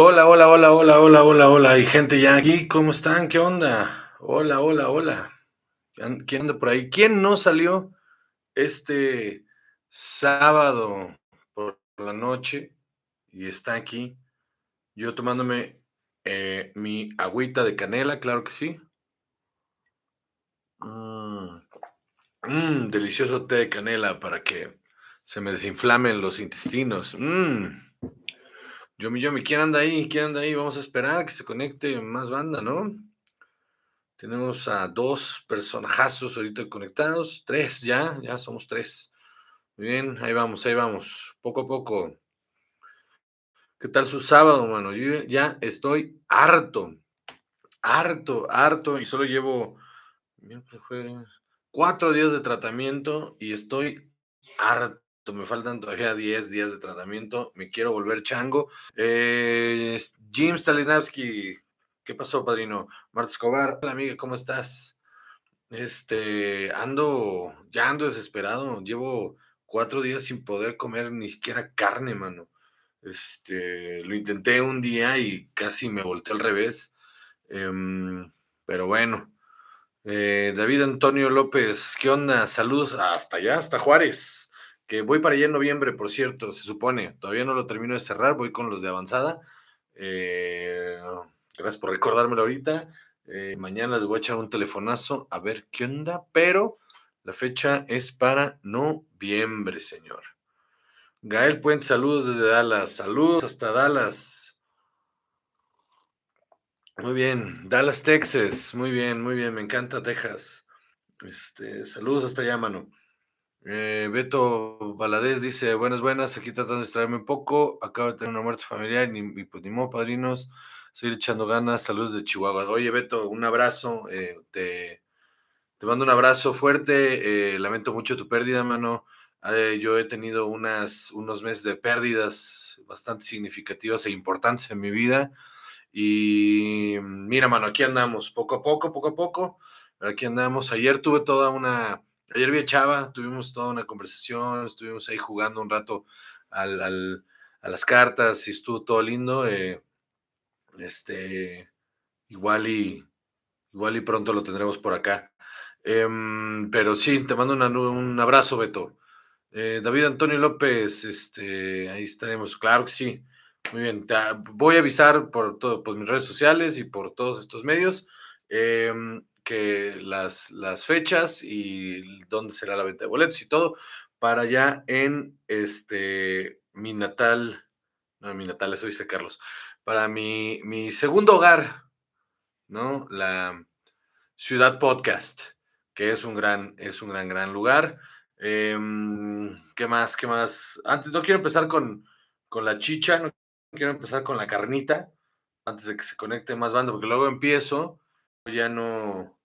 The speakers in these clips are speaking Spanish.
Hola, hola, hola, hola, hola, hola, hola. Hay gente ya aquí. ¿Cómo están? ¿Qué onda? Hola, hola, hola. ¿Quién anda por ahí? ¿Quién no salió este sábado por la noche y está aquí? Yo tomándome eh, mi agüita de canela, claro que sí. Mmm, delicioso té de canela para que se me desinflamen los intestinos. Mmm. Yomi Yomi, ¿quién anda ahí? ¿Quién anda ahí? Vamos a esperar a que se conecte más banda, ¿no? Tenemos a dos personajazos ahorita conectados, tres ya, ya somos tres. Muy bien, ahí vamos, ahí vamos, poco a poco. ¿Qué tal su sábado, mano? Yo ya estoy harto, harto, harto, y solo llevo cuatro días de tratamiento y estoy harto me faltan todavía 10 días de tratamiento, me quiero volver chango. Eh, Jim Stalinowski, ¿qué pasó, padrino? Marta Escobar, hola amiga, ¿cómo estás? Este, ando, ya ando desesperado, llevo cuatro días sin poder comer ni siquiera carne, mano. Este, lo intenté un día y casi me volteé al revés. Em, pero bueno. Eh, David Antonio López, ¿qué onda? Saludos hasta allá, hasta Juárez que voy para allá en noviembre, por cierto, se supone. Todavía no lo termino de cerrar, voy con los de avanzada. Eh, gracias por recordármelo ahorita. Eh, mañana les voy a echar un telefonazo a ver qué onda, pero la fecha es para noviembre, señor. Gael Puente, saludos desde Dallas. Saludos hasta Dallas. Muy bien, Dallas, Texas. Muy bien, muy bien, me encanta Texas. Este, saludos hasta allá, mano. Eh, Beto Valadez dice, buenas, buenas, aquí tratando de distraerme un poco, acabo de tener una muerte familiar y, pues ni modo, padrinos, estoy echando ganas, saludos de Chihuahua. Oye, Beto, un abrazo, eh, te, te, mando un abrazo fuerte, eh, lamento mucho tu pérdida, mano. yo he tenido unas, unos meses de pérdidas bastante significativas e importantes en mi vida. Y mira, mano, aquí andamos, poco a poco, poco a poco, aquí andamos. Ayer tuve toda una Ayer vi Chava, tuvimos toda una conversación, estuvimos ahí jugando un rato al, a las cartas y estuvo todo lindo. Eh, este, igual y, igual y pronto lo tendremos por acá. Em, pero sí, te mando un abrazo, Beto. Eh, David Antonio López, este, ahí estaremos, claro que sí. Muy bien, voy a avisar por, todo, por mis redes sociales y por todos estos medios. Em, que las, las fechas y dónde será la venta de boletos y todo para allá en este mi natal, no mi natal, eso dice Carlos, para mi, mi segundo hogar, ¿no? La Ciudad Podcast, que es un gran, es un gran, gran lugar. Em, ¿Qué más? ¿Qué más? Antes no quiero empezar con, con la chicha, no quiero empezar con la carnita, antes de que se conecte más banda, porque luego empiezo, ya no,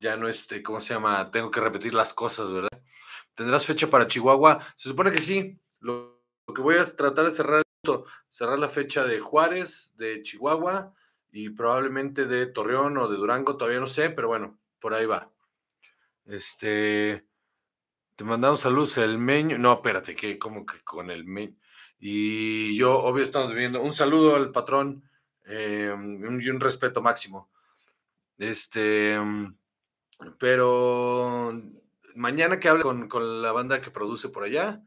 ya no este, ¿cómo se llama? Tengo que repetir las cosas, ¿verdad? ¿Tendrás fecha para Chihuahua? Se supone que sí. Lo, que voy a tratar de cerrar cerrar la fecha de Juárez, de Chihuahua y probablemente de Torreón o de Durango, todavía no sé, pero bueno, por ahí va. Este, te mandamos saludos el meño. No, espérate, que como que con el meño. Y yo, obvio, estamos viendo un saludo al patrón eh, y un respeto máximo. Este, pero mañana que hable con, la banda que produce por allá,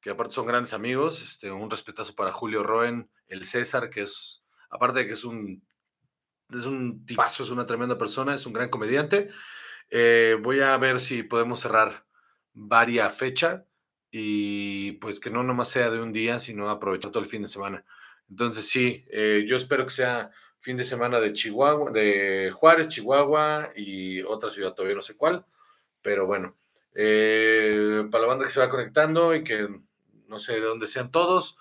que aparte son grandes amigos, este, un respetazo para Julio Roen, el César, que es, aparte de que es un, es un tipazo, es una tremenda persona, es un gran comediante. Eh, voy a ver si podemos cerrar varia fecha y pues que no nomás sea de un día, sino aprovechar todo el fin de semana. Entonces sí, eh, yo espero que sea fin de semana de Chihuahua, de Juárez, Chihuahua y otra ciudad todavía no sé cuál, pero bueno, eh, para la banda que se va conectando y que no sé de dónde sean todos,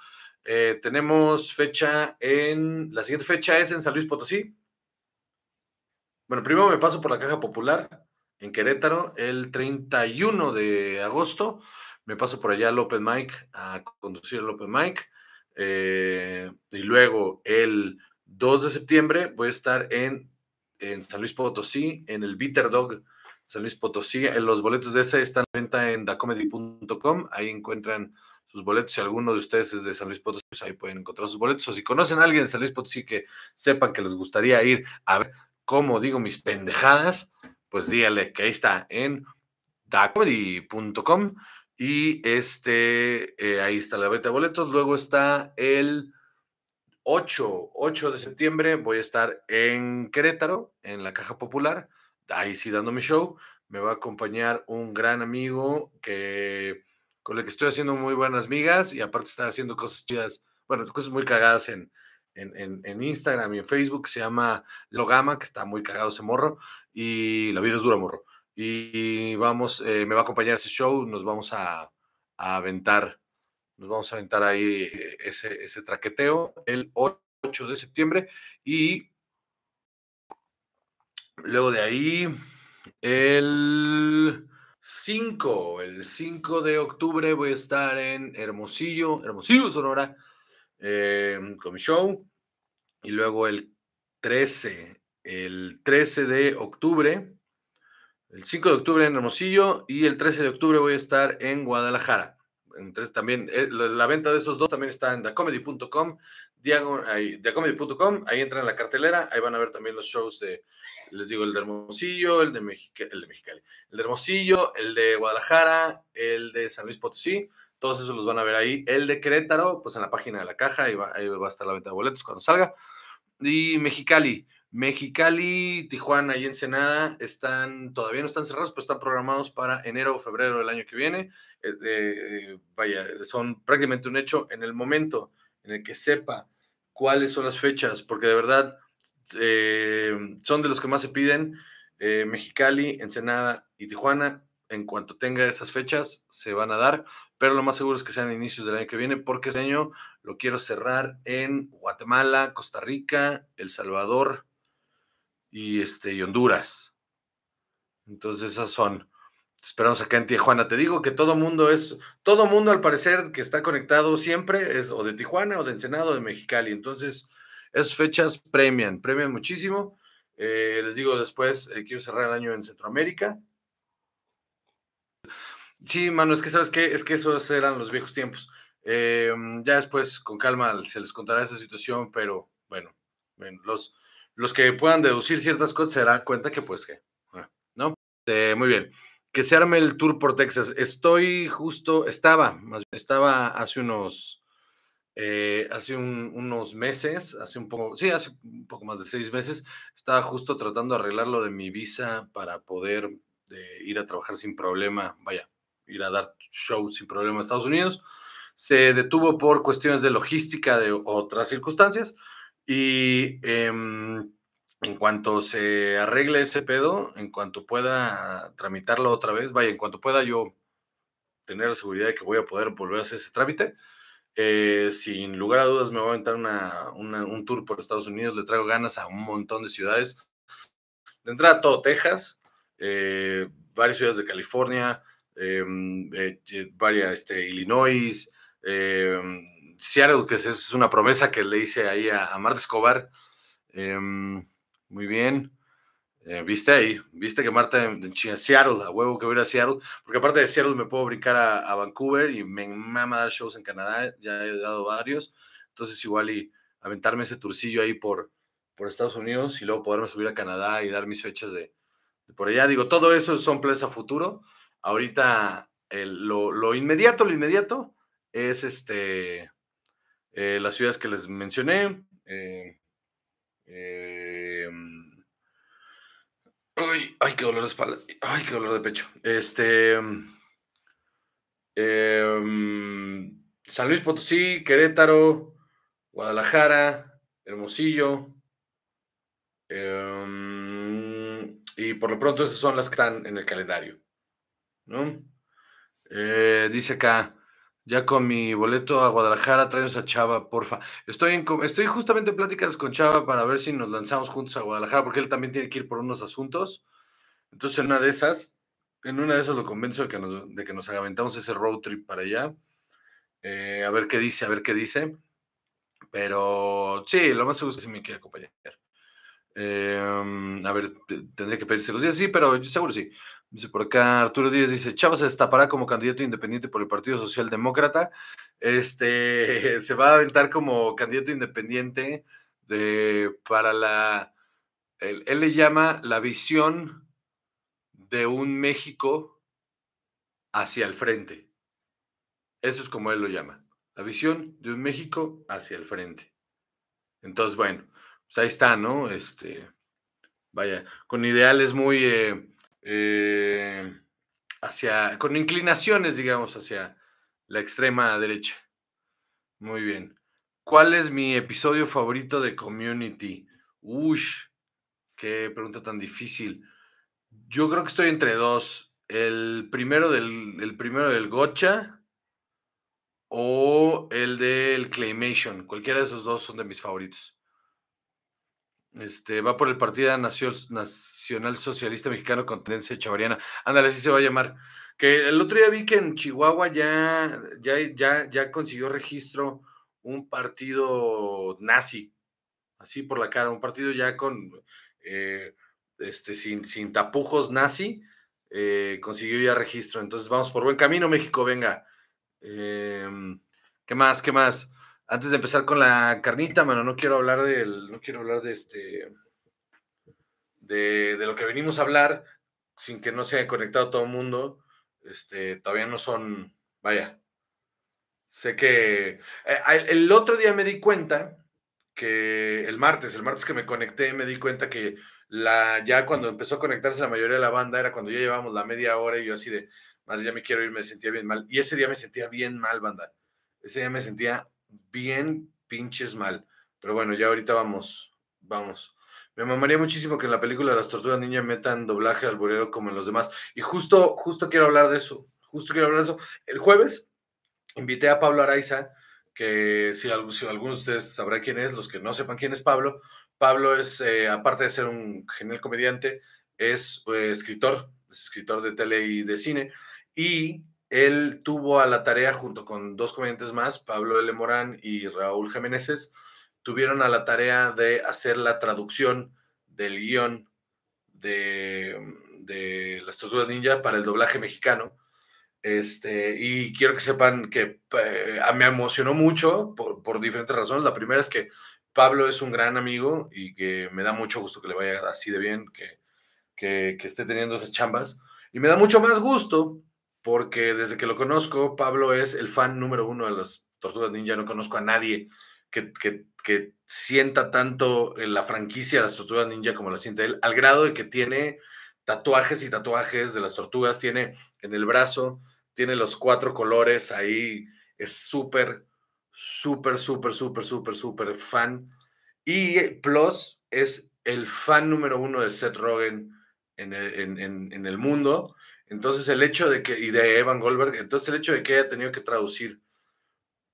eh, tenemos fecha en, la siguiente fecha es en San Luis Potosí. Bueno, primero me paso por la Caja Popular en Querétaro el 31 de agosto. Me paso por allá al Open Mic a conducir el Open Mic. Eh, y luego el 2 de septiembre voy a estar en, en San Luis Potosí, en el Bitter Dog San Luis Potosí. Los boletos de ese están en venta en dacomedy.com. Ahí encuentran sus boletos. Si alguno de ustedes es de San Luis Potosí, pues ahí pueden encontrar sus boletos. O si conocen a alguien de San Luis Potosí que sepan que les gustaría ir a ver cómo digo mis pendejadas, pues dígale que ahí está en dacomedy.com y este, eh, ahí está la venta de boletos. Luego está el 8, 8 de septiembre, voy a estar en Querétaro, en la Caja Popular, ahí sí dando mi show. Me va a acompañar un gran amigo que con el que estoy haciendo muy buenas migas y aparte está haciendo cosas chidas, bueno, cosas muy cagadas en, en, en, Instagram y en Facebook, se llama Logama, que está muy cagado ese morro, y la vida es dura, morro. Y vamos, eh, me va a acompañar ese show, nos vamos a, a aventar, nos vamos a aventar ahí ese, ese traqueteo el 8 de septiembre y luego de ahí el 5, el 5 de octubre voy a estar en Hermosillo, Hermosillo, Sonora, em, con mi show. Y luego el 13, el 13 de octubre, el 5 de octubre en Hermosillo y el 13 de octubre voy a estar en Guadalajara. Entonces también eh, la venta de esos dos también está en thecomedy.com, thecomedy.com, ahí entran en la cartelera, ahí van a ver también los shows de les digo, el de Hermosillo, el de, Mexicali, el de Mexicali, el de Hermosillo, el de Guadalajara, el de San Luis Potosí, todos esos los van a ver ahí. El de Querétaro, pues en la página de la caja, ahí va, ahí va a estar la venta de boletos cuando salga. Y Mexicali, Mexicali, Tijuana y Ensenada están, todavía no están cerrados, pero están programados para enero o febrero del año que viene. Eh, eh, vaya, son prácticamente un hecho en el momento en el que sepa cuáles son las fechas, porque de verdad eh, son de los que más se piden. Eh, Mexicali, Ensenada y Tijuana, en cuanto tenga esas fechas, se van a dar, pero lo más seguro es que sean inicios del año que viene, porque este año lo quiero cerrar en Guatemala, Costa Rica, El Salvador y, este, y Honduras. Entonces, esas son. Esperamos acá en Tijuana. Te digo que todo mundo es, todo mundo al parecer que está conectado siempre es o de Tijuana o de Ensenada o de Mexicali. Entonces, esas fechas premian, premian muchísimo. Eh, les digo después, eh, quiero cerrar el año en Centroamérica. Sí, mano, es que sabes qué, es que esos eran los viejos tiempos. Eh, ya después, con calma, se les contará esa situación, pero bueno, los, los que puedan deducir ciertas cosas se darán cuenta que, pues, que, ah, ¿no? muy bien. Que se arme el tour por Texas. Estoy justo, estaba, más bien, estaba hace unos eh, hace unos meses, hace un poco, sí, hace un poco más de seis meses, estaba justo tratando de arreglar lo de mi visa para poder eh, ir a trabajar sin problema, vaya, ir a dar show sin problema a Estados Unidos. Se detuvo por cuestiones de logística de otras circunstancias y em, en cuanto se arregle ese pedo, en cuanto pueda tramitarlo otra vez, vaya, en cuanto pueda yo tener la seguridad de que voy a poder volver a hacer ese trámite, eh, sin lugar a dudas me voy a aventar un tour por Estados Unidos, le traigo ganas a un montón de ciudades. De entrada todo Texas, eh, varias ciudades de California, em, eh, varias, este, Illinois, em, Seattle, que es, una promesa que le hice ahí a, Marta Escobar. Em, muy bien. Eh, viste ahí, viste que Marta en, Seattle, a huevo que voy a ir a Seattle, porque aparte de Seattle me puedo brincar a, Vancouver y me mama dar shows en Canadá, ya he dado varios, entonces igual y aventarme ese turcillo ahí por, por Estados Unidos y luego poderme subir a Canadá y dar mis fechas de, por allá. Digo, todo eso son planes a futuro. Ahorita lo, inmediato, lo inmediato es este eh, las ciudades que les mencioné. eh, eh Ay, ay, qué dolor de espalda. Ay, qué dolor de pecho. Este. Em, San Luis Potosí, Querétaro, Guadalajara, Hermosillo. Em, y por lo pronto esas son las que están en el calendario. ¿no? Eh, dice acá, ya con mi boleto a Guadalajara, traemos a Chava, porfa. Estoy, en, estoy justamente en pláticas con Chava para ver si nos lanzamos juntos a Guadalajara, porque él también tiene que ir por unos asuntos. Entonces, en una de esas, en una de esas lo convenzo de que nos, de que nos aventamos ese road trip para allá. Eh, a ver qué dice, a ver qué dice. Pero sí, lo más seguro es que sí me quiere acompañar. Em, a ver, tendría que pedirse los días, sí, pero seguro sí. Dice por acá Arturo Díaz, dice, Chava se destapará como candidato independiente por el Partido Socialdemócrata. Este, se va a aventar como candidato independiente de, para la, él, él le llama la visión de un México hacia el frente. Eso es como él lo llama, la visión de un México hacia el frente. Entonces, bueno, pues ahí está, ¿no? Este, vaya, con ideales muy eh, eh, hacia, con inclinaciones, digamos, hacia la extrema derecha. Muy bien. ¿Cuál es mi episodio favorito de Community? Ush, qué pregunta tan difícil. Yo creo que estoy entre dos. El primero del, el primero del Gocha o el del Claymation. Cualquiera de esos dos son de mis favoritos. Este, va por el Partido Nacional Socialista Mexicano con tendencia chavariana. Ándale, así se va a llamar. Que el otro día vi que en Chihuahua ya, ya, ya, ya consiguió registro un partido nazi, así por la cara, un partido ya con, eh, este, sin, sin tapujos nazi, eh, consiguió ya registro. Entonces vamos por buen camino, México, venga. Em, ¿Qué más? ¿Qué más? Antes de empezar con la carnita, mano, no quiero hablar del, no quiero hablar de este, de, lo que venimos a hablar, sin que no se haya conectado todo el mundo. Este, todavía no son, vaya. Sé que eh, el otro día me di cuenta que el martes, el martes que me conecté, me di cuenta que la, ya cuando empezó a conectarse la mayoría de la banda era cuando ya llevábamos la media hora y yo así de, más ya me quiero ir, me sentía bien mal. Y ese día me sentía bien mal, banda. Ese día me sentía bien pinches mal. Pero bueno, ya ahorita vamos, vamos. Me mamaría muchísimo que en la película las tortugas ninja metan doblaje al burero como en los demás. Y justo, justo quiero hablar de eso. Justo quiero hablar de eso. El jueves invité a Pablo Araiza, que si, si algunos de ustedes sabrán quién es, los que no sepan quién es Pablo, Pablo es, eh, aparte de ser un genial comediante, es eh, escritor, es escritor de tele y de cine. Y él tuvo a la tarea, junto con dos comediantes más, Pablo L. Morán y Raúl Jiménez, tuvieron a la tarea de hacer la traducción del guion de, de Las Tortugas Ninja para el doblaje mexicano. Este, y quiero que sepan que eh, me emocionó mucho por, por, diferentes razones. La primera es que Pablo es un gran amigo y que me da mucho gusto que le vaya así de bien, que, que, que esté teniendo esas chambas. Y me da mucho más gusto porque desde que lo conozco, Pablo es el fan número uno de las Tortugas Ninja. No conozco a nadie que, que, sienta tanto en la franquicia de las Tortugas Ninja como la siente él, al grado de que tiene tatuajes y tatuajes de las tortugas, tiene en el brazo, tiene los cuatro colores ahí, es súper, súper, súper, súper, súper, súper fan. Y Plus es el fan número uno de Seth Rogen en en el mundo entonces el hecho de que, y de Evan Goldberg, entonces el hecho de que haya tenido que traducir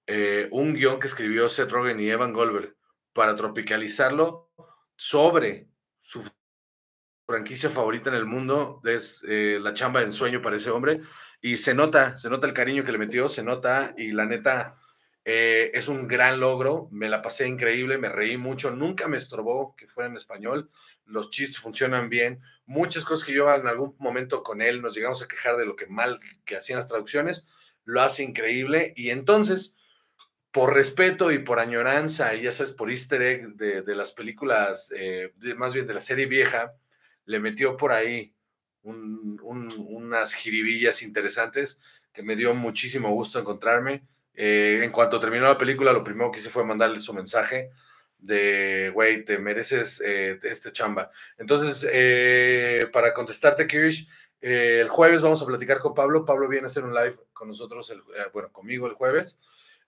eh, un guion que escribió Seth Rogen y Evan Goldberg para tropicalizarlo sobre su franquicia favorita en el mundo, es eh, la chamba de ensueño para ese hombre, y se nota, se nota el cariño que le metió, se nota, y la neta, eh, es un gran logro, me la pasé increíble, me reí mucho, nunca me estorbó que fuera en español, los chistes funcionan bien, muchas cosas que yo en algún momento con él nos llegamos a quejar de lo que mal que hacían las traducciones, lo hace increíble y entonces, por respeto y por añoranza, y ya sabes, por easter egg de, las películas, eh, más bien de la serie vieja, le metió por ahí unas jiribillas interesantes que me dio muchísimo gusto encontrarme. Eh, en cuanto terminó la película, lo primero que hice fue mandarle su mensaje de, güey, te mereces eh, este chamba. Entonces, eh, para contestarte, Kirish, eh, el jueves vamos a platicar con Pablo. Pablo viene a hacer un live con nosotros, el, bueno, conmigo el jueves,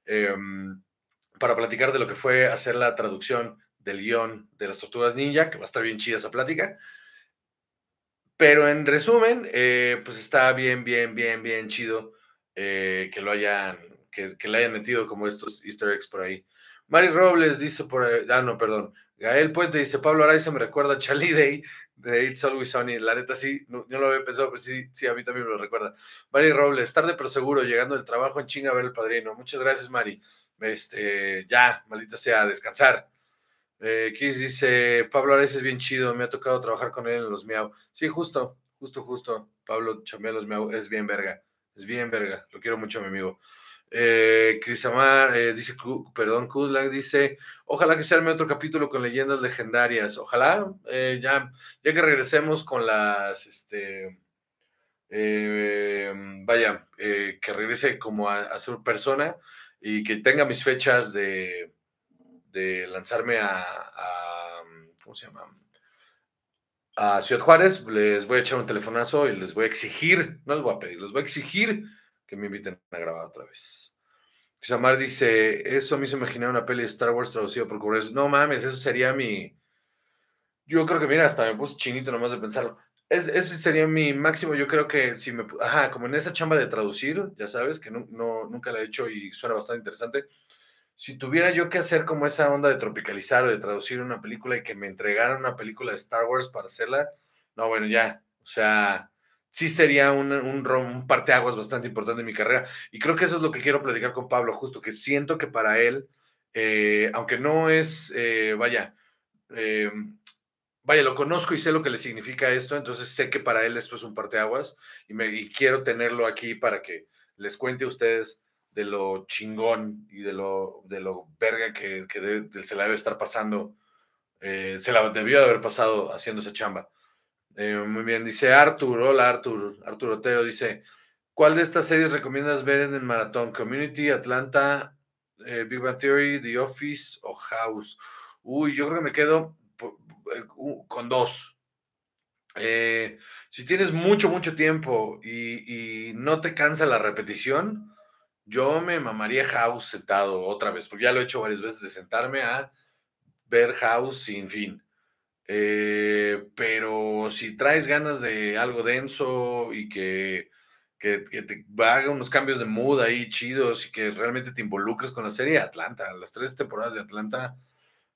em, para platicar de lo que fue hacer la traducción del guion de las tortugas ninja, que va a estar bien chida esa plática. Pero en resumen, pues está bien, bien, bien, bien chido que lo hayan, que, le hayan metido como estos easter eggs por ahí. Mari Robles dice por ahí, ah, no, perdón. Gael Puente dice, Pablo Araiza me recuerda a Charlie Day de It's Always Sunny. La neta sí, no, yo lo había pensado, pero sí, sí, a mí también me lo recuerda. Mari Robles, tarde pero seguro, llegando del trabajo en chinga a ver el padrino. Muchas gracias, Mari. Este, ya, maldita sea, descansar. Eh, Kiss dice, Pablo Ares es bien chido, me ha tocado trabajar con él en los Miau. Sí, justo, justo, justo. Pablo chambea los Miau, es bien verga, es bien verga, lo quiero mucho, mi amigo. Eh, Chris Amar eh, dice, perdón, Kudlak dice, ojalá que se arme otro capítulo con leyendas legendarias. Ojalá, eh, ya, ya que regresemos con las, este, eh, vaya, que regrese como a, ser persona y que tenga mis fechas de, de lanzarme a, a, ¿cómo se llama? A Ciudad Juárez, les voy a echar un telefonazo y les voy a exigir, no les voy a pedir, les voy a exigir que me inviten a grabar otra vez. Xamar dice, eso a mí se imaginaba una peli de Star Wars traducida por Cobres. No mames, eso sería mi... Yo creo que, mira, hasta me puse chinito nomás de pensarlo. Es, ese sería mi máximo, yo creo que si me... Ajá, como en esa chamba de traducir, ya sabes, que no, nunca la he hecho y suena bastante interesante. Si tuviera yo que hacer como esa onda de tropicalizar o de traducir una película y que me entregaran una película de Star Wars para hacerla, no, bueno, ya, o sea, sí sería un, un, un parteaguas bastante importante en mi carrera. Y creo que eso es lo que quiero platicar con Pablo, justo que siento que para él, eh, aunque no es, eh, vaya, eh, vaya, lo conozco y sé lo que le significa esto, entonces sé que para él esto es un parteaguas y, me, y quiero tenerlo aquí para que les cuente a ustedes de lo chingón y de lo, de lo verga que, que se la debe estar pasando, se la debió de haber pasado haciendo esa chamba. Eh, muy bien, dice Artur, hola Artur, Artur Otero dice, ¿cuál de estas series recomiendas ver en el maratón? Community, Atlanta, eh, Big Bang Theory, The Office o House. Uy, yo creo que me quedo eh, con dos. si tienes mucho, mucho tiempo y, y, no te cansa la repetición, yo me mamaría House sentado otra vez, porque ya lo he hecho varias veces de sentarme a ver House sin fin. Eh, pero si traes ganas de algo denso y que, que, te haga unos cambios de mood ahí chidos y que realmente te involucres con la serie, Atlanta, las tres temporadas de Atlanta,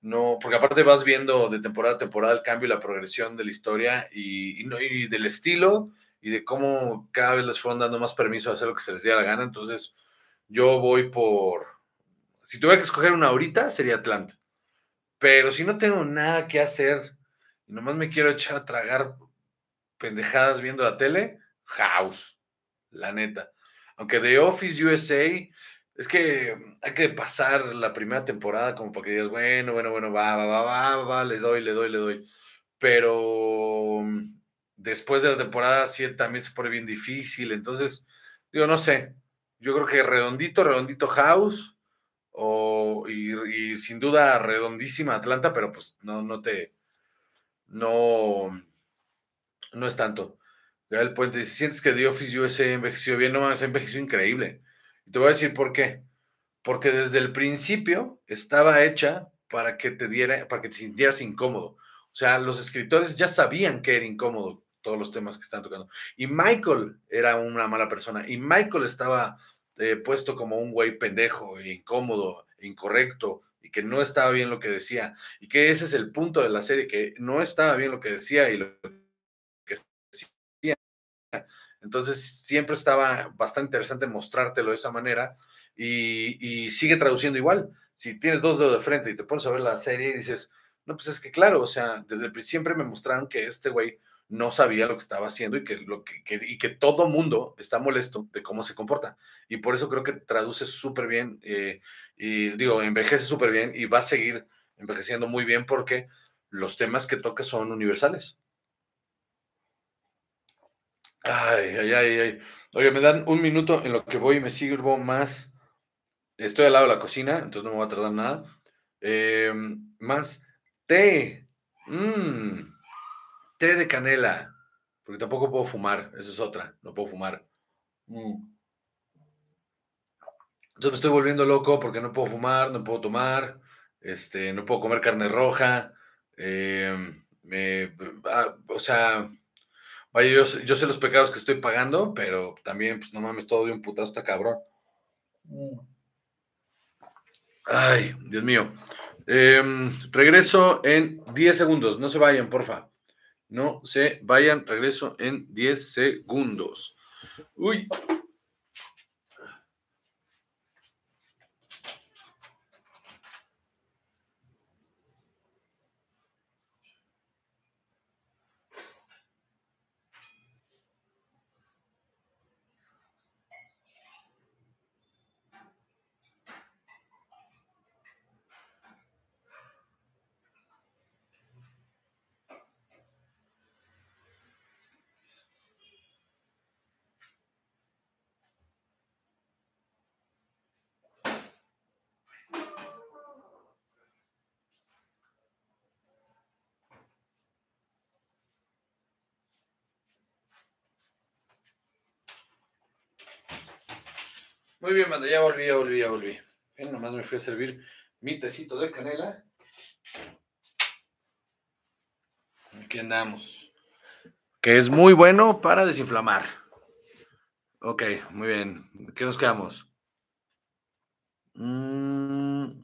no, porque aparte vas viendo de temporada a temporada el cambio y la progresión de la historia y, no, y del estilo y de cómo cada vez les fueron dando más permiso a hacer lo que se les diera la gana. Entonces, yo voy por. Si tuviera que escoger una ahorita, sería Atlanta. Pero si no tengo nada que hacer nomás me quiero echar a tragar pendejadas viendo la tele, House, la neta. Aunque The Office USA, es que hay que pasar la primera temporada como para que digas, bueno, bueno, bueno, va, va, va, va, va, le doy, le doy, le doy. Pero mm, después de la temporada 7 también se pone bien difícil, entonces, digo, no sé, yo creo que redondito, redondito House, o, y, y sin duda redondísima Atlanta, pero pues no, no te no, no es tanto. el Puente dice, sientes que The Office USA envejeció bien, no mames, envejeció increíble. Y te voy a decir por qué. Porque desde el principio estaba hecha para que te diera, para que te sintieras incómodo. O sea, los escritores ya sabían que era incómodo todos los temas que están tocando. Y Michael era una mala persona. Y Michael estaba eh, puesto como un güey pendejo, e incómodo, incorrecto, y que no estaba bien lo que decía, y que ese es el punto de la serie, que no estaba bien lo que decía y lo que decía. Entonces siempre estaba bastante interesante mostrártelo de esa manera y, sigue traduciendo igual. Si tienes dos dedos de frente y te pones a ver la serie y dices, no, pues es que claro, o sea, desde siempre me mostraron que este güey no sabía lo que estaba haciendo y que, lo que, y que todo mundo está molesto de cómo se comporta. Y por eso creo que traduce súper bien, eh, y digo, envejece súper bien y va a seguir envejeciendo muy bien porque los temas que toca son universales. Ay, ay, ay, ay. Oye, me dan un minuto en lo que voy y me sirvo más. Estoy al lado de la cocina, entonces no me va a tardar nada. Em, más té. Mmm té de canela, porque tampoco puedo fumar, esa es otra, no puedo fumar. Mm. Entonces me estoy volviendo loco porque no puedo fumar, no puedo tomar, este, no puedo comer carne roja, em, me, ah, o sea, vaya, yo, yo, sé los pecados que estoy pagando, pero también, pues no mames, todo de un putazo está cabrón. Mm. Ay, Dios mío. Em, regreso en 10 segundos, no se vayan, porfa. No se vayan, regreso en 10 segundos. Uy. Muy bien, manda, ya volví, ya volví, ya volví. Bien, nomás me fui a servir mi tecito de canela. Aquí andamos. Que es muy bueno para desinflamar. Ok, muy bien. ¿Qué nos quedamos? Mm.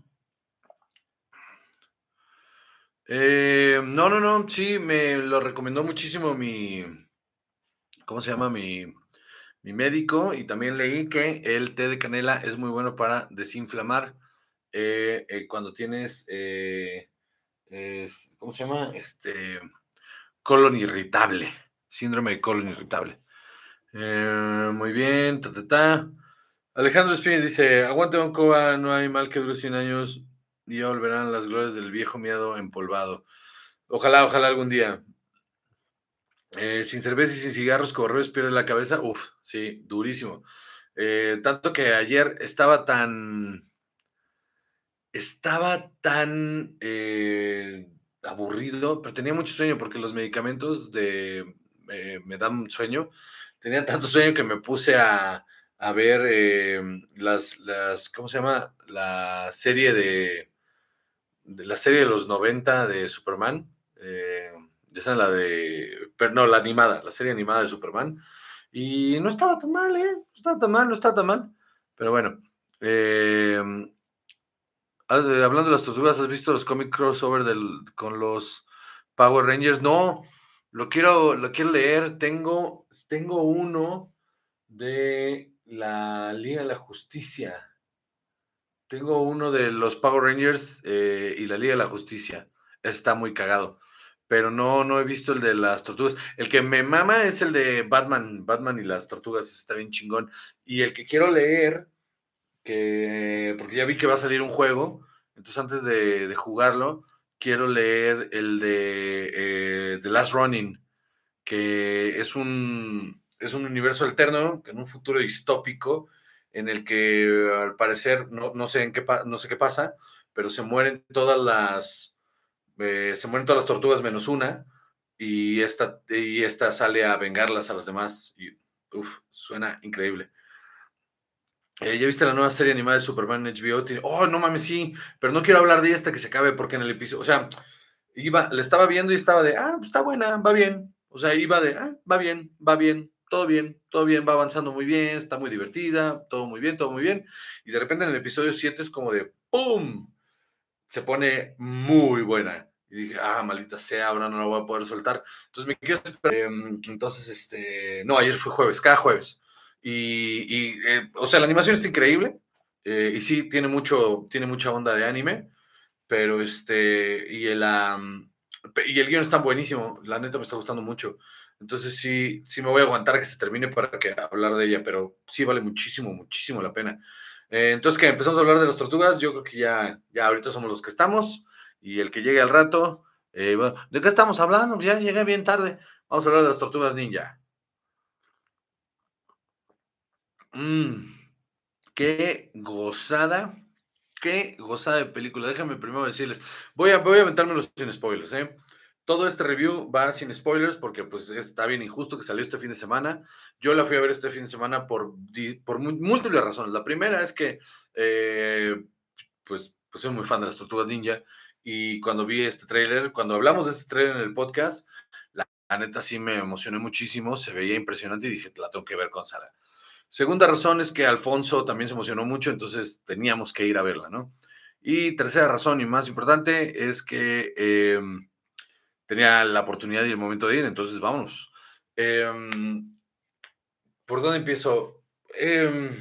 Eh, no, no, no, sí, me lo recomendó muchísimo mi, ¿cómo se llama? Mi, mi médico y también leí que el té de canela es muy bueno para desinflamar eh, eh, cuando tienes, ¿cómo se llama? Este, colon irritable, síndrome de colon irritable. muy bien, ta, ta. Alejandro Espíñez dice, aguante Bancoa, no hay mal que dure 100 años ya volverán las glorias del viejo miedo empolvado. Ojalá, ojalá algún día. Eh, sin cerveza y sin cigarros, correos pierde la cabeza. Uf, sí, durísimo. Eh, tanto que ayer estaba tan. Estaba tan eh, aburrido, pero tenía mucho sueño porque los medicamentos de, me dan sueño. Tenía tanto sueño que me puse a, ver las, las, ¿cómo se llama? La serie de, la serie de los 90 de Superman. Esa es la de, pero no, la animada, la serie animada de Superman. Y no estaba tan mal, ¿eh? No estaba tan mal, no estaba tan mal. Pero bueno, eh, hablando de las tortugas, ¿has visto los cómics crossover del, con los Power Rangers? No, lo quiero, lo quiero leer. Tengo, tengo uno de la Liga de la Justicia. Tengo uno de los Power Rangers eh, y la Liga de la Justicia. Está muy cagado. Pero no, no he visto el de las tortugas. El que me mama es el de Batman. Batman y las tortugas. Está bien chingón. Y el que quiero leer, que, porque ya vi que va a salir un juego. Entonces antes de, jugarlo, quiero leer el de eh, The Last Running, que es un, es un universo alterno, en un futuro distópico, en el que al parecer, no, no sé, en qué, no sé qué pasa, pero se mueren todas las, eh, se mueren todas las tortugas menos una, y esta, y esta sale a vengarlas a las demás, y uff, suena increíble. Eh, ¿Ya viste la nueva serie animada de Superman en HBO? oh, no mames, sí, pero no quiero hablar de esta que se acabe porque en el episodio, o sea, iba, le estaba viendo y estaba de, ah, pues está buena, va bien. O sea, iba de, ah, va bien, va bien, todo bien, todo bien, va avanzando muy bien, está muy divertida, todo muy bien, todo muy bien. Y de repente en el episodio 7 es como de ¡pum! Se pone muy buena. Y dije, ah, maldita sea, ahora no la voy a poder soltar. Entonces me quiero em, entonces, este, no, ayer fue jueves, cada jueves. Y, eh, o sea, la animación está increíble. Eh, y sí, tiene, mucho, tiene mucha onda de anime. Pero este, y el, y el guion está buenísimo. La neta me está gustando mucho. Entonces sí, sí me voy a aguantar que se termine para que hablar de ella, pero sí vale muchísimo, muchísimo la pena. Eh, entonces que empezamos a hablar de las tortugas, yo creo que ya, ya ahorita somos los que estamos y el que llegue al rato, eh, ¿de qué estamos hablando? Ya llegué bien tarde. Vamos a hablar de las tortugas ninja. Mm, qué gozada, qué gozada de película. Déjame primero decirles, voy a, voy a sin spoilers, ¿eh? Todo este review va sin spoilers porque pues está bien injusto que salió este fin de semana. Yo la fui a ver este fin de semana por, por múltiples razones. La primera es que eh, pues, pues soy muy fan de las tortugas ninja y cuando vi este tráiler, cuando hablamos de este tráiler en el podcast, la, neta sí me emocioné muchísimo, se veía impresionante y dije, la tengo que ver con Sara. Segunda razón es que Alfonso también se emocionó mucho, entonces teníamos que ir a verla, ¿no? Y tercera razón y más importante es que... Em, tenía la oportunidad y el momento de ir, entonces vámonos. Em, ¿Por dónde empiezo? Em,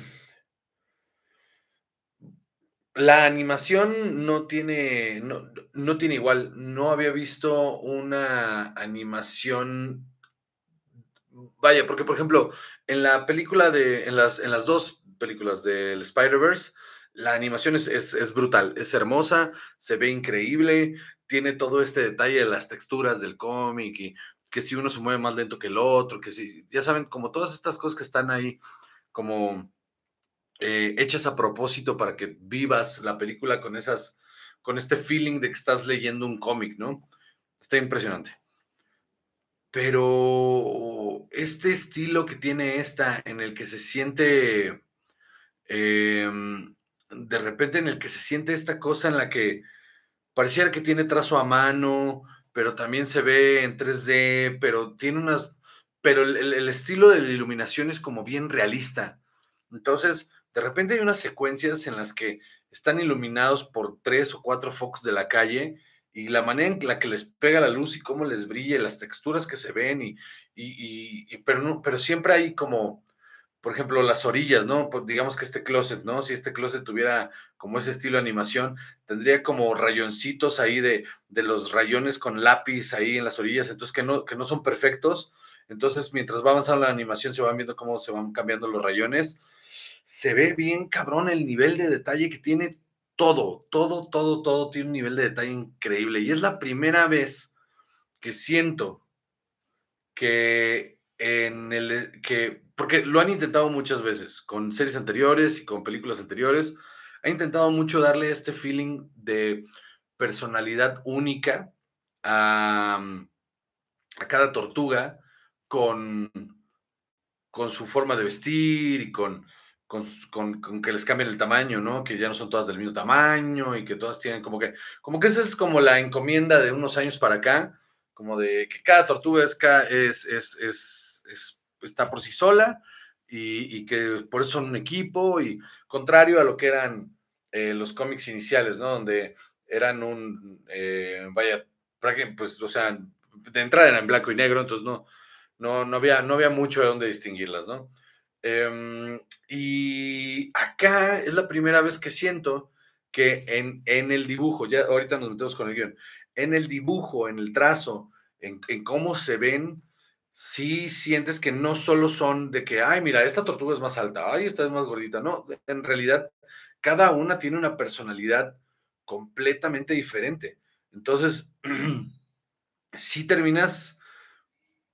la animación no tiene, no, tiene igual. No había visto una animación. Vaya, porque por ejemplo, en la película de, en las, en las dos películas del Spider-Verse, la animación es, es, brutal, es hermosa, se ve increíble, tiene todo este detalle de las texturas del cómic y que si uno se mueve más lento que el otro, que si, ya saben, como todas estas cosas que están ahí como eh, hechas a propósito para que vivas la película con esas, con este feeling de que estás leyendo un cómic, ¿no? Está impresionante. Pero este estilo que tiene esta, en el que se siente em, de repente en el que se siente esta cosa en la que pareciera que tiene trazo a mano, pero también se ve en 3D, pero tiene unas, pero el, estilo de la iluminación es como bien realista. Entonces, de repente hay unas secuencias en las que están iluminados por tres o cuatro focos de la calle y la manera en la que les pega la luz y cómo les brilla, las texturas que se ven, y, y, pero, no, pero siempre hay como, por ejemplo, las orillas, ¿no? Pues digamos que este closet, ¿no? Si este closet tuviera como ese estilo de animación, tendría como rayoncitos ahí de, de los rayones con lápiz ahí en las orillas, entonces que no, que no son perfectos. Entonces, mientras va avanzando la animación, se van viendo cómo se van cambiando los rayones. Se ve bien cabrón el nivel de detalle que tiene todo, todo, todo, todo tiene un nivel de detalle increíble. Y es la primera vez que siento que en el que porque lo han intentado muchas veces, con series anteriores y con películas anteriores, ha intentado mucho darle este feeling de personalidad única a, a cada tortuga con, con su forma de vestir y con, con, con, que les cambien el tamaño, ¿no? Que ya no son todas del mismo tamaño y que todas tienen como que, como que esa es como la encomienda de unos años para acá, como de que cada tortuga es, es, es, es está por sí sola y, que por eso son un equipo y contrario a lo que eran eh, los cómics iniciales, ¿no? Donde eran un, eh, vaya, pues, o sea, de entrada eran blanco y negro, entonces no, no, no, había, no había mucho de dónde distinguirlas, ¿no? Em, y acá es la primera vez que siento que en, en, el dibujo, ya ahorita nos metemos con el guion, en el dibujo, en el trazo, en cómo se ven, sí sientes que no solo son de que, ay, mira, esta tortuga es más alta, ay, esta es más gordita. No, en realidad, cada una tiene una personalidad completamente diferente. Entonces, sí terminas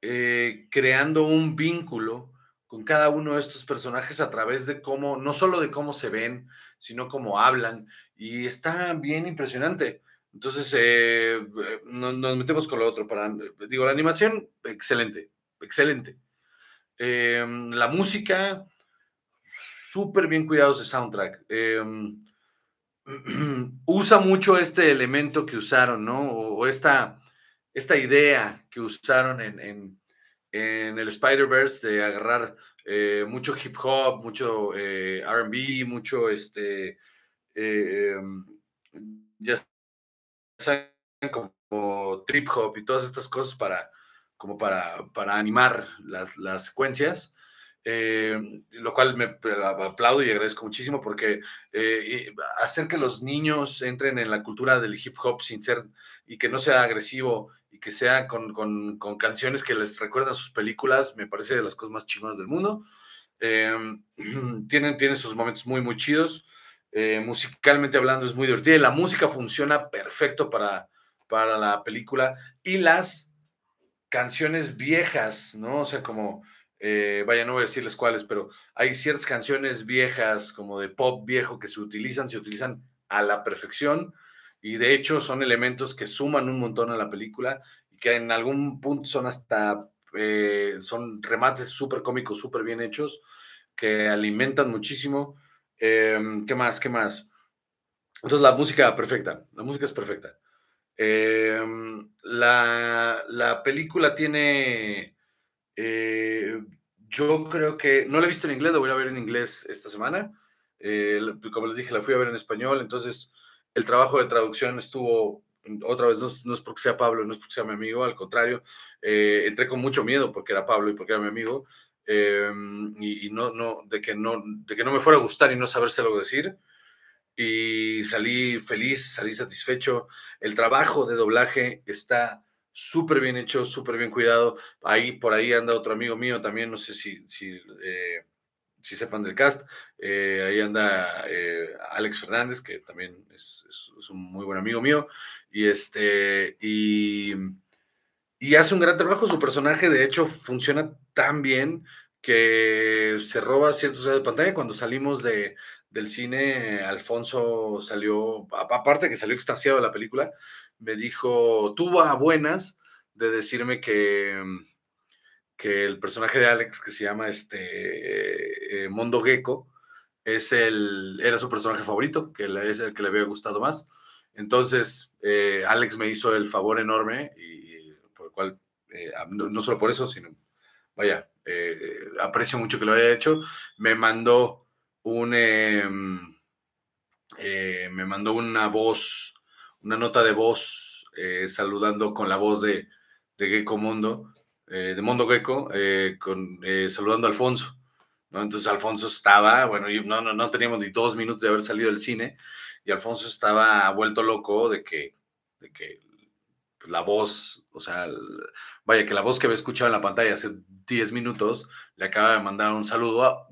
eh, creando un vínculo con cada uno de estos personajes a través de cómo, no solo de cómo se ven, sino cómo hablan. Y está bien impresionante. Entonces, eh, eh, nos, metemos con lo otro. Para, digo, la animación, excelente, excelente. Em, la música, súper bien cuidados de soundtrack. Em, usa mucho este elemento que usaron, ¿no? O, esta, esta idea que usaron en, en, el Spider-Verse de agarrar eh, mucho hip hop, mucho RB, mucho este. Em, como trip hop y todas estas cosas para, como para, para animar las, las secuencias. Eh, lo cual me aplaudo y agradezco muchísimo porque eh, hacer que los niños entren en la cultura del hip hop sin ser y que no sea agresivo y que sea con, con, con canciones que les recuerdan sus películas, me parece de las cosas más chingonas del mundo. Eh, tienen, tienen sus momentos muy, muy chidos. Eh, musicalmente hablando es muy divertida y la música funciona perfecto para, para la película y las canciones viejas, ¿no? O sea, como, eh, vaya, no voy a decirles cuáles, pero hay ciertas canciones viejas como de pop viejo que se utilizan, se utilizan a la perfección y de hecho son elementos que suman un montón a la película y que en algún punto son hasta, eh, son remates súper cómicos, súper bien hechos, que alimentan muchísimo Em, ¿Qué más? ¿Qué más? Entonces la música perfecta, la música es perfecta. Em, la, película tiene, eh, yo creo que, no la he visto en inglés, la voy a ver en inglés esta semana. Eh, como les dije, la fui a ver en español, entonces el trabajo de traducción estuvo, otra vez, no, es porque sea Pablo, no es porque sea mi amigo, al contrario, eh, entré con mucho miedo porque era Pablo y porque era mi amigo, Em, y, no, no, de que no, de que no me fuera a gustar y no sabérselo decir. Y salí feliz, salí satisfecho. El trabajo de doblaje está súper bien hecho, súper bien cuidado. Ahí, por ahí anda otro amigo mío también, no sé si, si, eh, si sepan del cast. Eh, ahí anda eh, Alex Fernández, que también es, es, un muy buen amigo mío. Y este, y y hace un gran trabajo. Su personaje, de hecho, funciona tan bien que se roba ciertos de pantalla. Cuando salimos de, del cine, Alfonso salió, aparte que salió extasiado de la película, me dijo, tuvo buenas de decirme que, que el personaje de Alex, que se llama este eh, Mondo Gecko, es el, era su personaje favorito, que es el que le había gustado más. Entonces, eh, Alex me hizo el favor enorme y, por el cual, eh, no, solo por eso, sino, vaya, eh, aprecio mucho que lo haya hecho. Me mandó un, em, me mandó una voz, una nota de voz saludando con la voz de, de Gecko Mundo, de Mundo Gecko, con, saludando a Alfonso. Entonces Alfonso estaba, bueno, no, no, no teníamos ni dos minutos de haber salido del cine y Alfonso estaba vuelto loco de que, de que la voz, o sea, vaya, que la voz que había escuchado en la pantalla hace 10 minutos le acaba de mandar un saludo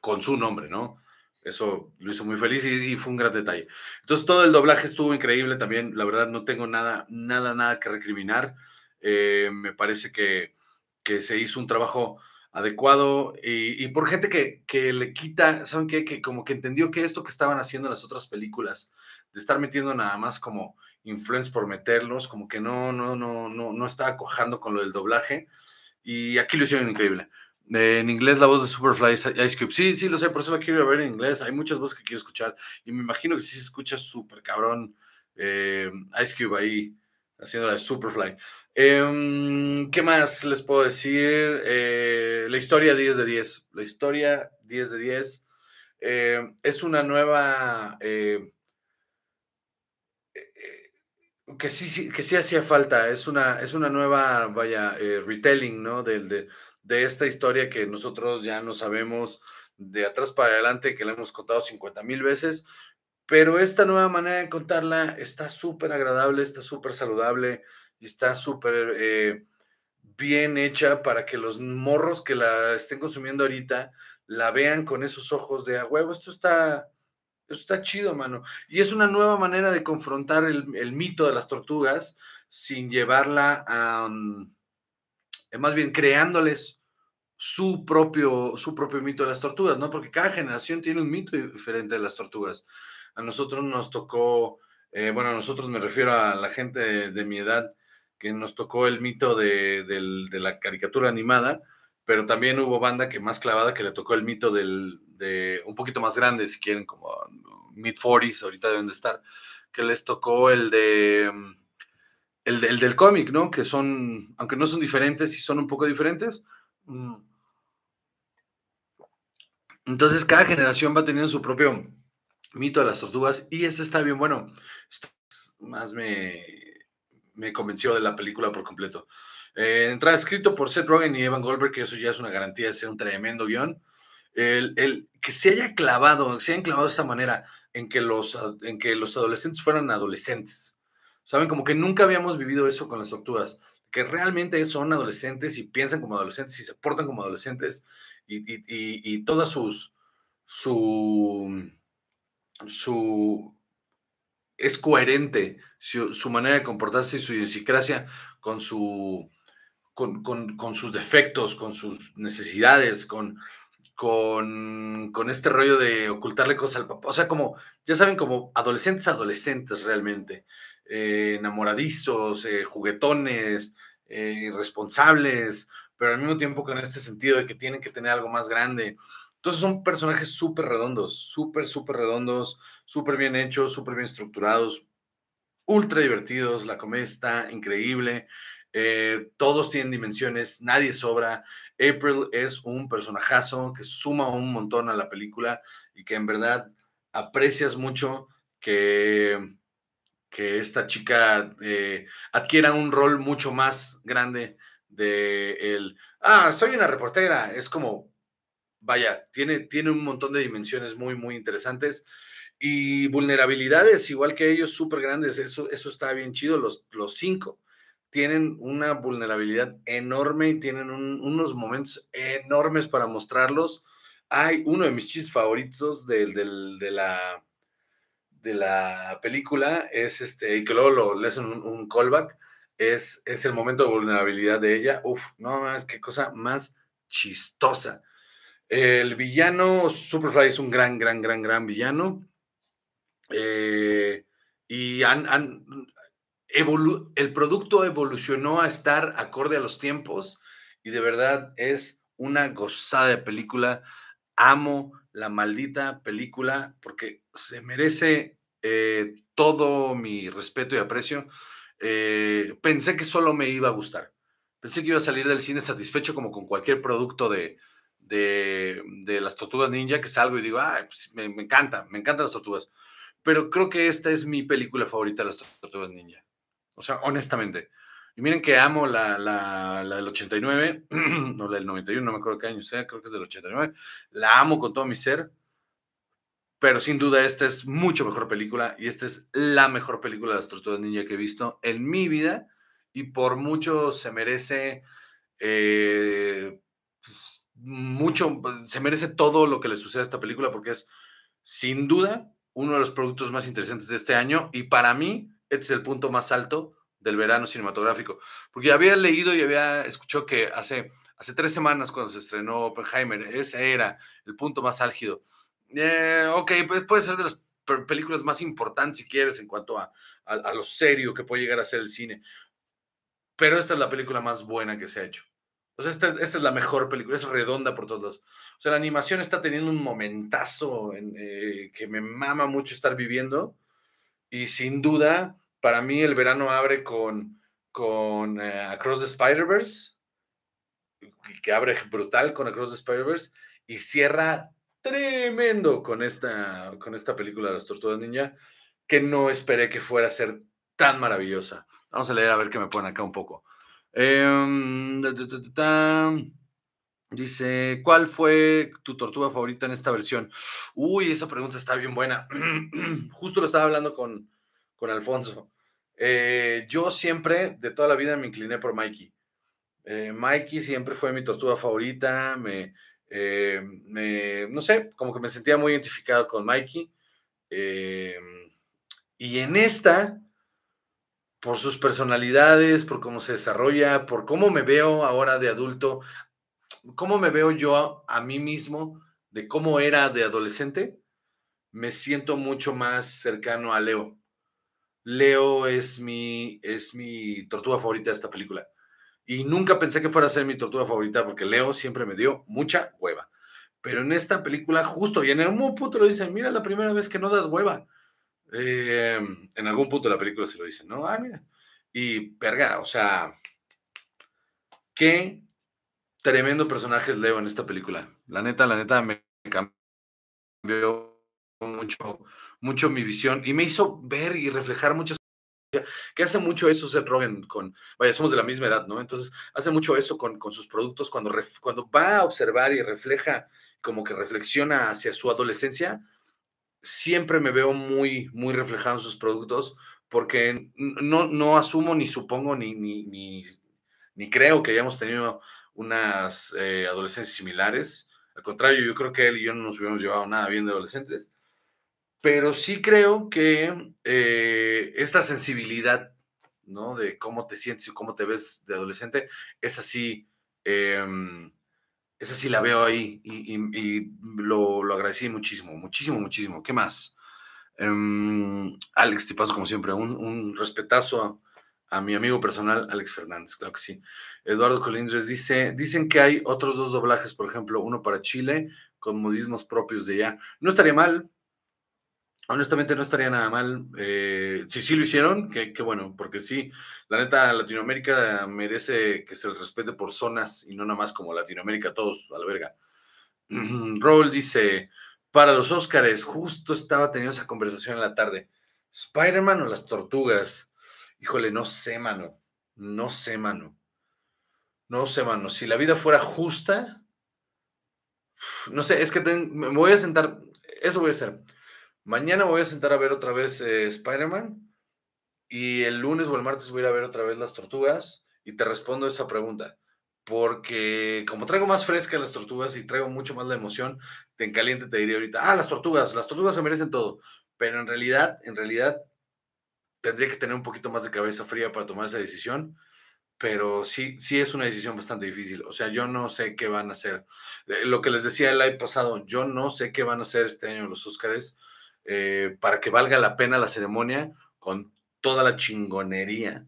con su nombre, ¿no? Eso lo hizo muy feliz y, fue un gran detalle. Entonces todo el doblaje estuvo increíble también, la verdad no tengo nada, nada, nada que recriminar. Eh, me parece que, que se hizo un trabajo adecuado y, por gente que, que, le quita, ¿saben qué? Que como que entendió que esto que estaban haciendo en las otras películas, de estar metiendo nada más como influence por meterlos, como que no, no, no, no, no estaba cojando con lo del doblaje y aquí lo hicieron increíble. en inglés la voz de Superfly es Ice Cube. Sí, sí, lo sé, por eso la quiero ver en inglés. Hay muchas voces que quiero escuchar y me imagino que sí se escucha súper cabrón eh, Ice Cube ahí haciendo la de Superfly. Em, ¿Qué más les puedo decir? Eh, la historia 10 de 10. La historia 10 de 10. Em, es una nueva... Eh, eh, que sí, que sí hacía falta. Es una, es una nueva, vaya, retelling, ¿no? De, de, de, esta historia que nosotros ya no sabemos de atrás para adelante, que la hemos contado 50 mil veces. Pero esta nueva manera de contarla está súper agradable, está súper saludable y está súper eh, bien hecha para que los morros que la estén consumiendo ahorita la vean con esos ojos de a huevo, esto está, esto está chido, mano. Y es una nueva manera de confrontar el, mito de las tortugas sin llevarla a, mm, más bien creándoles su propio, su propio mito de las tortugas, ¿no? Porque cada generación tiene un mito diferente de las tortugas. A nosotros nos tocó, eh, bueno, a nosotros me refiero a la gente de mi edad, que nos tocó el mito de, la caricatura animada, pero también hubo banda que más clavada que le tocó el mito del, de un poquito más grande, si quieren, como mid-40s, ahorita deben de estar, que les tocó el de el, del cómic, ¿no? Que son, aunque no son diferentes, y son un poco diferentes. Mm. Entonces cada generación va teniendo su propio mito de las tortugas y este está bien bueno. más me, me convenció de la película por completo. Eh, escrito por Seth Rogen y Evan Goldberg, que eso ya es una garantía de ser un tremendo guion. El, que se haya clavado, se hayan clavado de esa manera en que, los, en que los adolescentes fueran adolescentes. Saben, como que nunca habíamos vivido eso con las tortugas, que realmente son adolescentes y piensan como adolescentes y se portan como adolescentes y, y, y toda sus, su, su, es coherente su, manera de comportarse y su idiosincrasia con, su, con, sus defectos, con sus necesidades, con, con, este rollo de ocultarle cosas al papá. O sea, como, ya saben, como adolescentes, adolescentes realmente, eh, enamoradizos, eh, juguetones, eh, irresponsables, pero al mismo tiempo con este sentido de que tienen que tener algo más grande. Entonces son personajes súper redondos, súper, súper redondos, súper bien hechos, súper bien estructurados, ultra divertidos, la comedia está increíble, eh, todos tienen dimensiones, nadie sobra. April es un personajazo que suma un montón a la película y que en verdad aprecias mucho que, que esta chica eh, adquiera un rol mucho más grande de el, ah, soy una reportera, es como, vaya, tiene, tiene un montón de dimensiones muy, muy interesantes y vulnerabilidades, igual que ellos, súper grandes. Eso, eso está bien chido. Los, los cinco tienen una vulnerabilidad enorme y tienen unos momentos enormes para mostrarlos. Hay uno de mis chistes favoritos de, de, la, de la película, es este, y que luego lo, le hacen un, callback, es, es el momento de vulnerabilidad de ella. Uf, no más, qué cosa más chistosa. El villano, Superfly es un gran, gran, gran, gran villano. Eh, y han, el producto evolucionó a estar acorde a los tiempos y de verdad es una gozada de película. Amo la maldita película porque se merece eh, todo mi respeto y aprecio. Eh, pensé que solo me iba a gustar. Pensé que iba a salir del cine satisfecho como con cualquier producto de, de, las tortugas ninja, que salgo y digo, ah, me, me, encanta, me encantan las tortugas. Pero creo que esta es mi película favorita de las tortugas ninja. O sea, honestamente. Y miren que amo la, la, la del 89, no la del 91, no me acuerdo qué año sea, creo que es del 89. La amo con todo mi ser, pero sin duda esta es mucho mejor película y esta es la mejor película de las Tortugas Ninja que he visto en mi vida y por mucho se merece eh, pues, mucho, se merece todo lo que le sucede a esta película porque es sin duda uno de los productos más interesantes de este año y para mí este es el punto más alto del verano cinematográfico. Porque había leído y había escuchado que hace, hace tres semanas cuando se estrenó Oppenheimer, ese era el punto más álgido. Eh, ok, pues puede ser de las películas más importantes si quieres en cuanto a, a, lo serio que puede llegar a ser el cine. Pero esta es la película más buena que se ha hecho. O sea, esta, es la mejor película, es redonda por todos lados. O sea, la animación está teniendo un momentazo en, eh, que me mama mucho estar viviendo. Y sin duda, para mí el verano abre con, con eh, Across the Spider-Verse, que abre brutal con Across the Spider-Verse, y cierra tremendo con esta, con esta película de las Tortugas Ninja, que no esperé que fuera a ser tan maravillosa. Vamos a leer a ver qué me ponen acá un poco. Em, dice, ¿cuál fue tu tortuga favorita en esta versión? Uy, esa pregunta está bien buena. Justo lo estaba hablando con, con Alfonso. Eh, yo siempre, de toda la vida, me incliné por Mikey. Eh, Mikey siempre fue mi tortuga favorita, eh, me, no sé, como que me sentía muy identificado con Mikey. y en esta, por sus personalidades, por cómo se desarrolla, por cómo me veo ahora de adulto, cómo me veo yo a mí mismo, de cómo era de adolescente, me siento mucho más cercano a Leo. Leo es mi, es mi tortuga favorita de esta película. Y nunca pensé que fuera a ser mi tortuga favorita porque Leo siempre me dio mucha hueva. Pero en esta película, justo, y en algún punto lo dicen, mira, la primera vez que no das hueva. Em, en algún punto de la película se lo dicen, ¿no? Ah, mira. Y, verga, o sea, qué tremendo personaje Leo en esta película. La neta, la neta, me cambió mucho, mucho mi visión y me hizo ver y reflejar muchas cosas. Que hace mucho eso Seth Rogen con, vaya, somos de la misma edad, ¿no? Entonces, hace mucho eso con, con sus productos cuando, cuando va a observar y refleja, como que reflexiona hacia su adolescencia, siempre me veo muy, muy reflejado en sus productos porque no, no asumo ni supongo ni, ni, ni, creo que hayamos tenido unas eh, adolescencias similares. Al contrario, yo creo que él y yo no nos hubiéramos llevado nada bien de adolescentes pero sí creo que eh, esta sensibilidad, ¿no? De cómo te sientes y cómo te ves de adolescente, es así, em, esa sí la veo ahí y, lo, lo, agradecí muchísimo, muchísimo, muchísimo. ¿Qué más? Um, Alex, te paso como siempre, un, un respetazo a, a, mi amigo personal, Alex Fernández, claro que sí. Eduardo Colindres dice, dicen que hay otros dos doblajes, por ejemplo, uno para Chile con modismos propios de allá. No estaría mal, Honestamente no estaría nada mal. Eh, si sí lo hicieron, qué bueno, porque sí, la neta, Latinoamérica merece que se respete por zonas y no nada más como Latinoamérica, todos a la verga. Roll dice, para los Óscares, justo estaba teniendo esa conversación en la tarde. ¿Spider-Man o las tortugas? Híjole, no sé, mano. No sé, mano. No sé, mano. Si la vida fuera justa, no sé, es que me voy a sentar, eso voy a hacer Mañana voy a sentar a ver otra vez eh, Spider-Man y el lunes o el martes voy a ir a ver otra vez las tortugas y te respondo esa pregunta. Porque como traigo más fresca las tortugas y traigo mucho más la emoción, te en caliente te diría ahorita, ah, las tortugas, las tortugas se merecen todo. Pero en realidad, en realidad, tendría que tener un poquito más de cabeza fría para tomar esa decisión. Pero sí, sí es una decisión bastante difícil. O sea, yo no sé qué van a hacer. Eh, lo que les decía el año pasado, yo no sé qué van a hacer este año los Óscares eh, para que valga la pena la ceremonia con toda la chingonería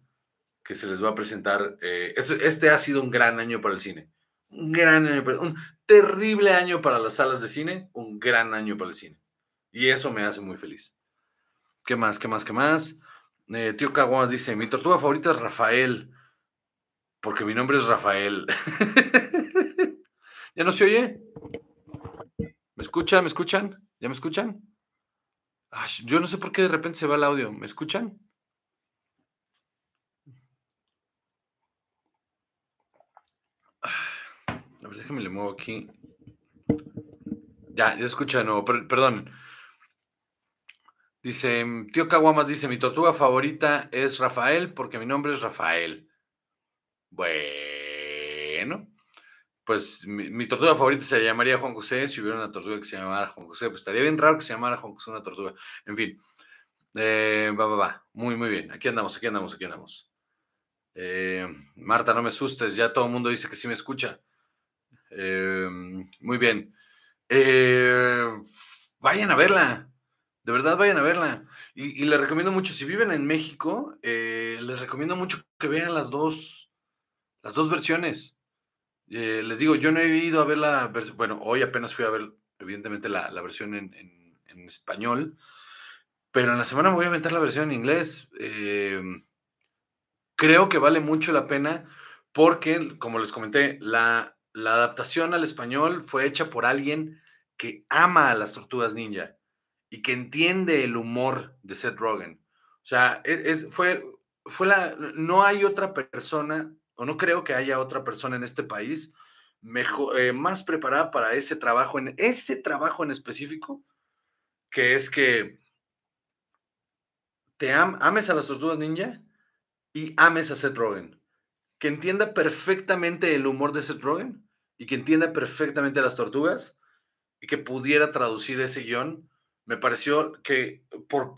que se les va a presentar. Eh, este, ha sido un gran año para el cine, Un gran año, un terrible año para las salas de cine, un gran año para el cine. Y eso me hace muy feliz. ¿Qué más? ¿Qué más? ¿Qué más? Eh, tío Caguas dice, mi tortuga favorita es Rafael, porque mi nombre es Rafael. ¿Ya no se oye? ¿Me escuchan? ¿Me escuchan? ¿Ya me escuchan? Yo no sé por qué de repente se va el audio. ¿Me escuchan? A ver, déjame le muevo aquí. Ya, ya escucha de nuevo, perdón. Dice, tío Caguamas dice, mi tortuga favorita es Rafael porque mi nombre es Rafael. Bueno, pues mi, tortuga favorita se llamaría Juan José. Si hubiera una tortuga que se llamara Juan José, pues estaría bien raro que se llamara Juan José una tortuga. En fin, eh, va, va, va. Muy, muy bien. Aquí andamos, aquí andamos, aquí andamos. Eh, Marta, no me asustes, ya todo el mundo dice que sí me escucha. Eh, muy bien. vayan a verla, de verdad vayan a verla. Y, les recomiendo mucho, si viven en México, les recomiendo mucho que vean las dos, las dos versiones. Les digo, yo no he ido a ver la versión, bueno, hoy apenas fui a ver, evidentemente, la, versión en, en, español, pero en la semana me voy a aventar la versión en inglés. Eh, creo que vale mucho la pena porque, como les comenté, la, adaptación al español fue hecha por alguien que ama a las tortugas ninja y que entiende el humor de Seth Rogen. O sea, es, fue, fue la, no hay otra persona, no creo que haya otra persona en este país mejor, eh, más preparada para ese trabajo, en ese trabajo en específico, que es que te ames a las tortugas ninja y ames a Seth Rogen. Que entienda perfectamente el humor de Seth Rogen y que entienda perfectamente las tortugas y que pudiera traducir ese guion. Me pareció que, por,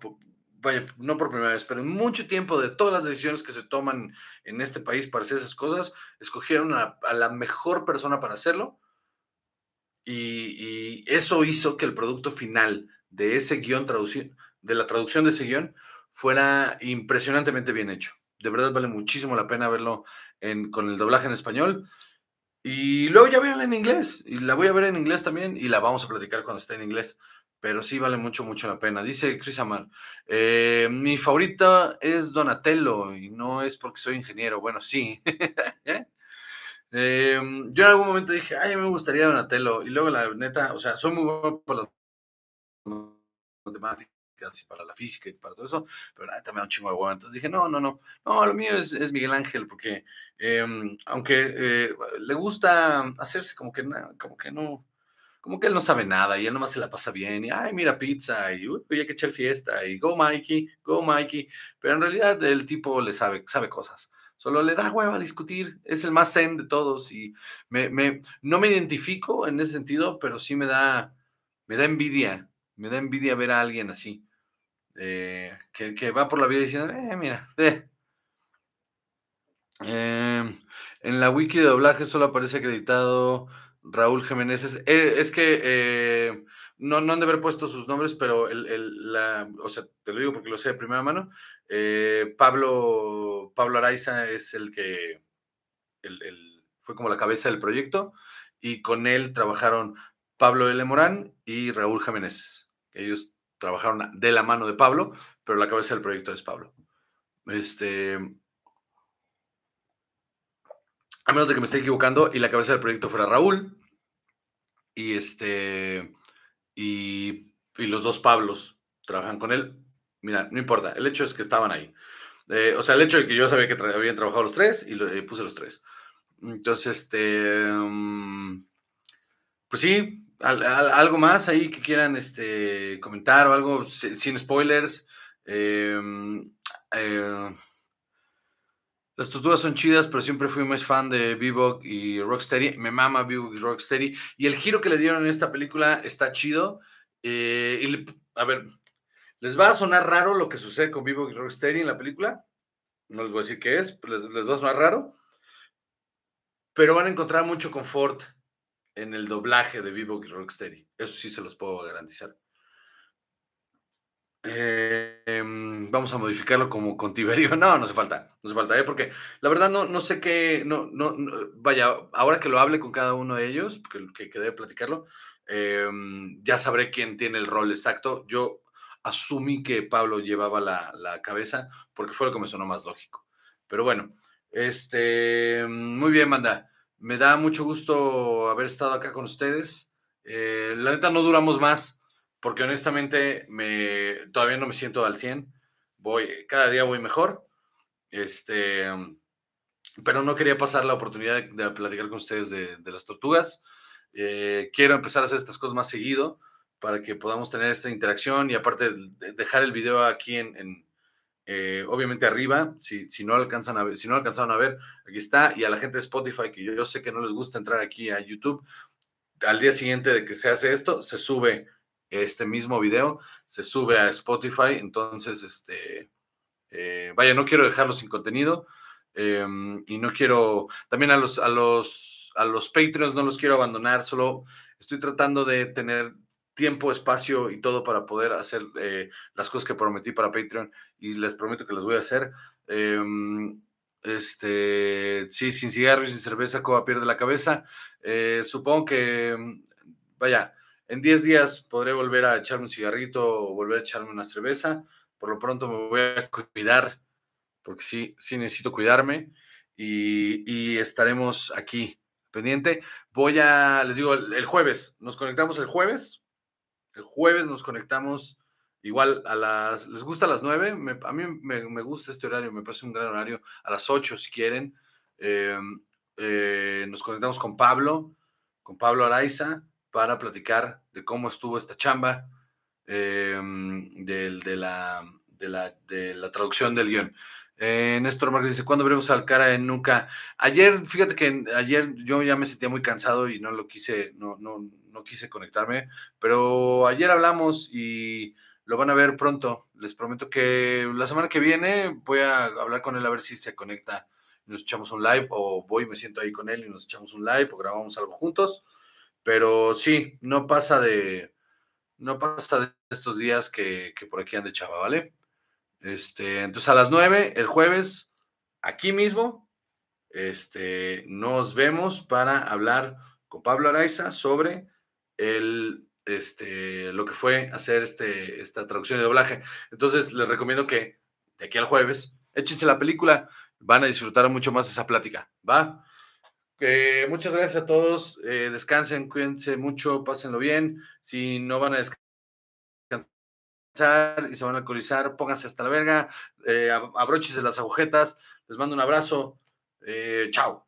no por primera vez, pero en mucho tiempo de todas las decisiones que se toman en este país para hacer esas cosas, escogieron a, la mejor persona para hacerlo. Y, eso hizo que el producto final de ese guion de la traducción de ese guion, fuera impresionantemente bien hecho de verdad vale muchísimo la pena verlo con el doblaje en español. Y luego ya veanla en inglés, y la voy a ver en inglés también, y la vamos a platicar cuando esté en inglés. Pero sí vale mucho, mucho la pena. Dice Chris Amar, eh, mi favorita es Donatello, y no es porque soy ingeniero. Bueno, sí. Em, yo en algún momento dije, ay, me gustaría Donatello, y luego la neta, o sea, soy muy bueno por las matemáticas y para la física y para todo eso, pero nada, me da un chingo de huevo. Entonces dije, no, no, no, no, lo mío es, Miguel Ángel, porque em, aunque eh, le gusta hacerse como que, como que no, como que él no sabe nada y él nomás se la pasa bien y, ay, mira pizza y, uy, hay que echar fiesta y go Mikey, go Mikey, pero en realidad el tipo le sabe, sabe cosas. Solo le da hueva a discutir, es el más zen de todos y me, no me identifico en ese sentido, pero sí me da, me da envidia, me da envidia ver a alguien así. Eh, que, va por la vida diciendo, eh, mira, eh. en la wiki de doblaje solo aparece acreditado Raúl Jiménez. Eh, es que no, no han de haber puesto sus nombres, pero el, la, o sea, te lo digo porque lo sé de primera mano. Pablo, Pablo Araiza es el que fue como la cabeza del proyecto y con él trabajaron Pablo L. Morán y Raúl Jiménez. Ellos trabajaron de la mano de Pablo, pero la cabeza del proyecto es Pablo. Este, a menos de que me esté equivocando y la cabeza del proyecto fuera Raúl y este y, los dos Pablos trabajan con él. Mira, no importa, el hecho es que estaban ahí. Eh, o sea, el hecho de que yo sabía que habían trabajado los tres y eh, puse los tres. Entonces, este, mm, pues sí, algo más ahí que quieran este, comentar o algo sin spoilers. Em, eh, las tortugas son chidas, pero siempre fui más fan de Bebop y Rocksteady. Me mama Bebop y Rocksteady. Y el giro que le dieron en esta película está chido. Eh, y a ver, ¿les va a sonar raro lo que sucede con Bebop y Rocksteady en la película? No les voy a decir qué es, les, va a sonar raro. Pero van a encontrar mucho confort en el doblaje de Vivo y Rocksteady. Eso sí se los puedo garantizar. Eh, em, vamos a modificarlo como con Tiberio. No, no hace falta, no hace falta, ¿eh? porque la verdad no, no sé qué, no, no, vaya, ahora que lo hable con cada uno de ellos, que, que debe platicarlo, em, ya sabré quién tiene el rol exacto. Yo asumí que Pablo llevaba la, la, cabeza porque fue lo que me sonó más lógico. Pero bueno, este, muy bien, manda. Me da mucho gusto haber estado acá con ustedes. Eh, la neta no duramos más porque honestamente me, todavía no me siento al 100. Voy, cada día voy mejor. Este, pero no quería pasar la oportunidad de, platicar con ustedes de, las tortugas. Eh, quiero empezar a hacer estas cosas más seguido para que podamos tener esta interacción y aparte dejar el video aquí en, eh, obviamente arriba, si, si, no alcanzan a ver, si no alcanzaron a ver, aquí está, y a la gente de Spotify, que yo, yo, sé que no les gusta entrar aquí a YouTube, al día siguiente de que se hace esto, se sube este mismo video, se sube a Spotify, entonces, este, eh, vaya, no quiero dejarlo sin contenido em, y no quiero, también a los, a los, a los Patreons no los quiero abandonar, solo estoy tratando de tener tiempo, espacio y todo para poder hacer eh, las cosas que prometí para Patreon y les prometo que las voy a hacer. Em, este, sí, sin cigarro y sin cerveza, Coba pierde la cabeza. Eh, supongo que, vaya, en 10 días podré volver a echarme un cigarrito o volver a echarme una cerveza. Por lo pronto me voy a cuidar, porque sí, sí necesito cuidarme y, estaremos aquí pendiente. Voy a, les digo, el jueves, nos conectamos el jueves el jueves nos conectamos igual a las, ¿les gusta a las 9? a mí me, gusta este horario, me parece un gran horario, a las 8 si quieren. Em, eh, nos conectamos con Pablo, con Pablo Araiza, para platicar de cómo estuvo esta chamba em, de, la, de, la, de la traducción del guion. Eh, Néstor Márquez dice, ¿cuándo veremos al cara en Nunca? Ayer, fíjate que ayer yo ya me sentía muy cansado y no lo quise, no, no, no quise conectarme, pero ayer hablamos y lo van a ver pronto. Les prometo que la semana que viene voy a hablar con él a ver si se conecta y nos echamos un live o voy, me siento ahí con él y nos echamos un live o grabamos algo juntos. Pero sí, no pasa de, no pasa de estos días que, que por aquí ande chava, ¿vale? Este, entonces a las 9, el jueves, aquí mismo, este, nos vemos para hablar con Pablo Araiza sobre el, este, lo que fue hacer este, esta traducción de doblaje. Entonces les recomiendo que de aquí al jueves, échense la película, van a disfrutar mucho más esa plática, ¿va? Muchas gracias a todos, eh, descansen, cuídense mucho, pásenlo bien. Si no van a descansar, y se van a alcoholizar, pónganse hasta la verga, eh, abróchense las agujetas, les mando un abrazo, eh, chao.